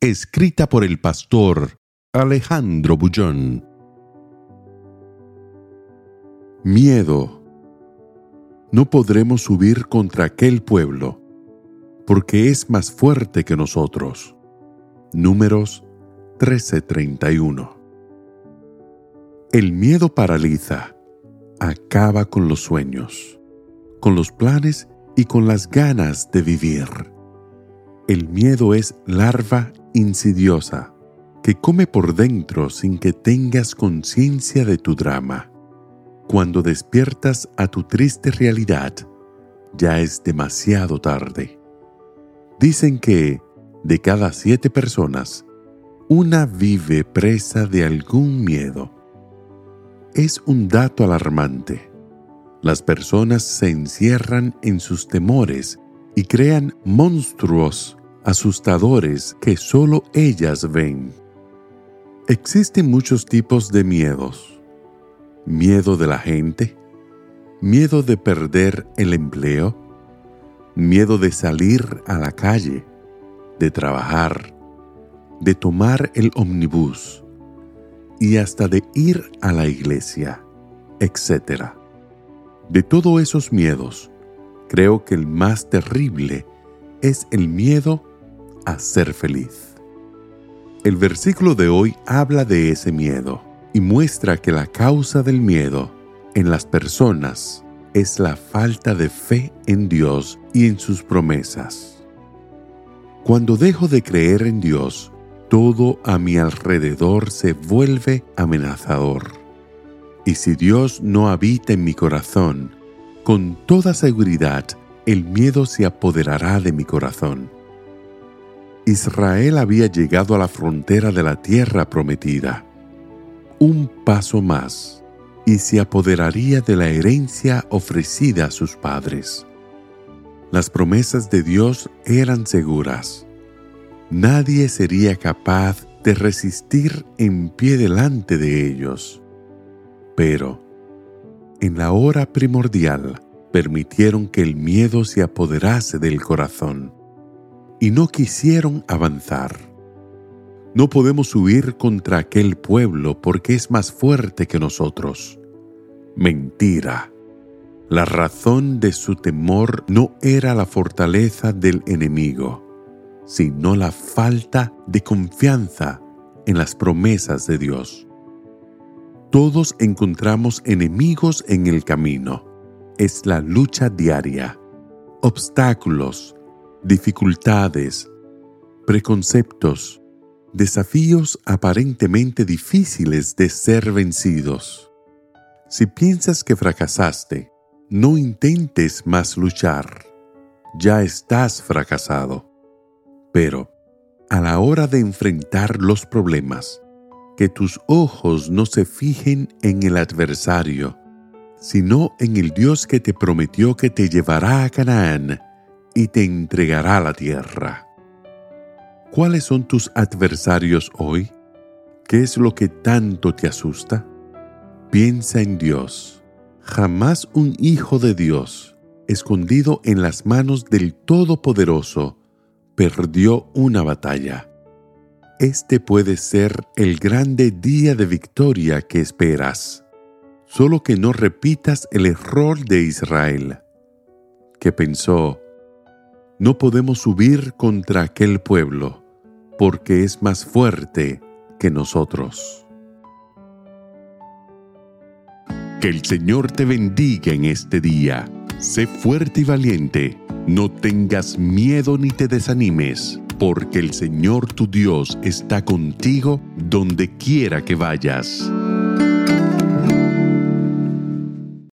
Escrita por el pastor Alejandro Bullón. Miedo. No podremos subir contra aquel pueblo, porque es más fuerte que nosotros. Números 13:31. El miedo paraliza, acaba con los sueños, con los planes y con las ganas de vivir. El miedo es larva insidiosa que come por dentro sin que tengas conciencia de tu drama. Cuando despiertas a tu triste realidad, ya es demasiado tarde. Dicen que, de cada siete personas, una vive presa de algún miedo. Es un dato alarmante. Las personas se encierran en sus temores y crean monstruos asustadores que solo ellas ven. Existen muchos tipos de miedos. Miedo de la gente, miedo de perder el empleo, miedo de salir a la calle, de trabajar, de tomar el omnibus y hasta de ir a la iglesia, etc. De todos esos miedos, creo que el más terrible es el miedo a ser feliz. El versículo de hoy habla de ese miedo y muestra que la causa del miedo en las personas es la falta de fe en Dios y en sus promesas. Cuando dejo de creer en Dios, todo a mi alrededor se vuelve amenazador. Y si Dios no habita en mi corazón, con toda seguridad el miedo se apoderará de mi corazón. Israel había llegado a la frontera de la tierra prometida. Un paso más y se apoderaría de la herencia ofrecida a sus padres. Las promesas de Dios eran seguras. Nadie sería capaz de resistir en pie delante de ellos. Pero, en la hora primordial, permitieron que el miedo se apoderase del corazón y no quisieron avanzar. No podemos huir contra aquel pueblo porque es más fuerte que nosotros. Mentira. La razón de su temor no era la fortaleza del enemigo, sino la falta de confianza en las promesas de Dios. Todos encontramos enemigos en el camino. Es la lucha diaria, obstáculos, dificultades, preconceptos, desafíos aparentemente difíciles de ser vencidos. Si piensas que fracasaste, no intentes más luchar. Ya estás fracasado. Pero, a la hora de enfrentar los problemas, que tus ojos no se fijen en el adversario, sino en el Dios que te prometió que te llevará a Canaán y te entregará la tierra. ¿Cuáles son tus adversarios hoy? ¿Qué es lo que tanto te asusta? Piensa en Dios. Jamás un hijo de Dios, escondido en las manos del Todopoderoso, perdió una batalla. Este puede ser el grande día de victoria que esperas. Solo que no repitas el error de Israel, que pensó, no podemos subir contra aquel pueblo, porque es más fuerte que nosotros. Que el Señor te bendiga en este día. Sé fuerte y valiente. No tengas miedo ni te desanimes, porque el Señor tu Dios está contigo donde quiera que vayas.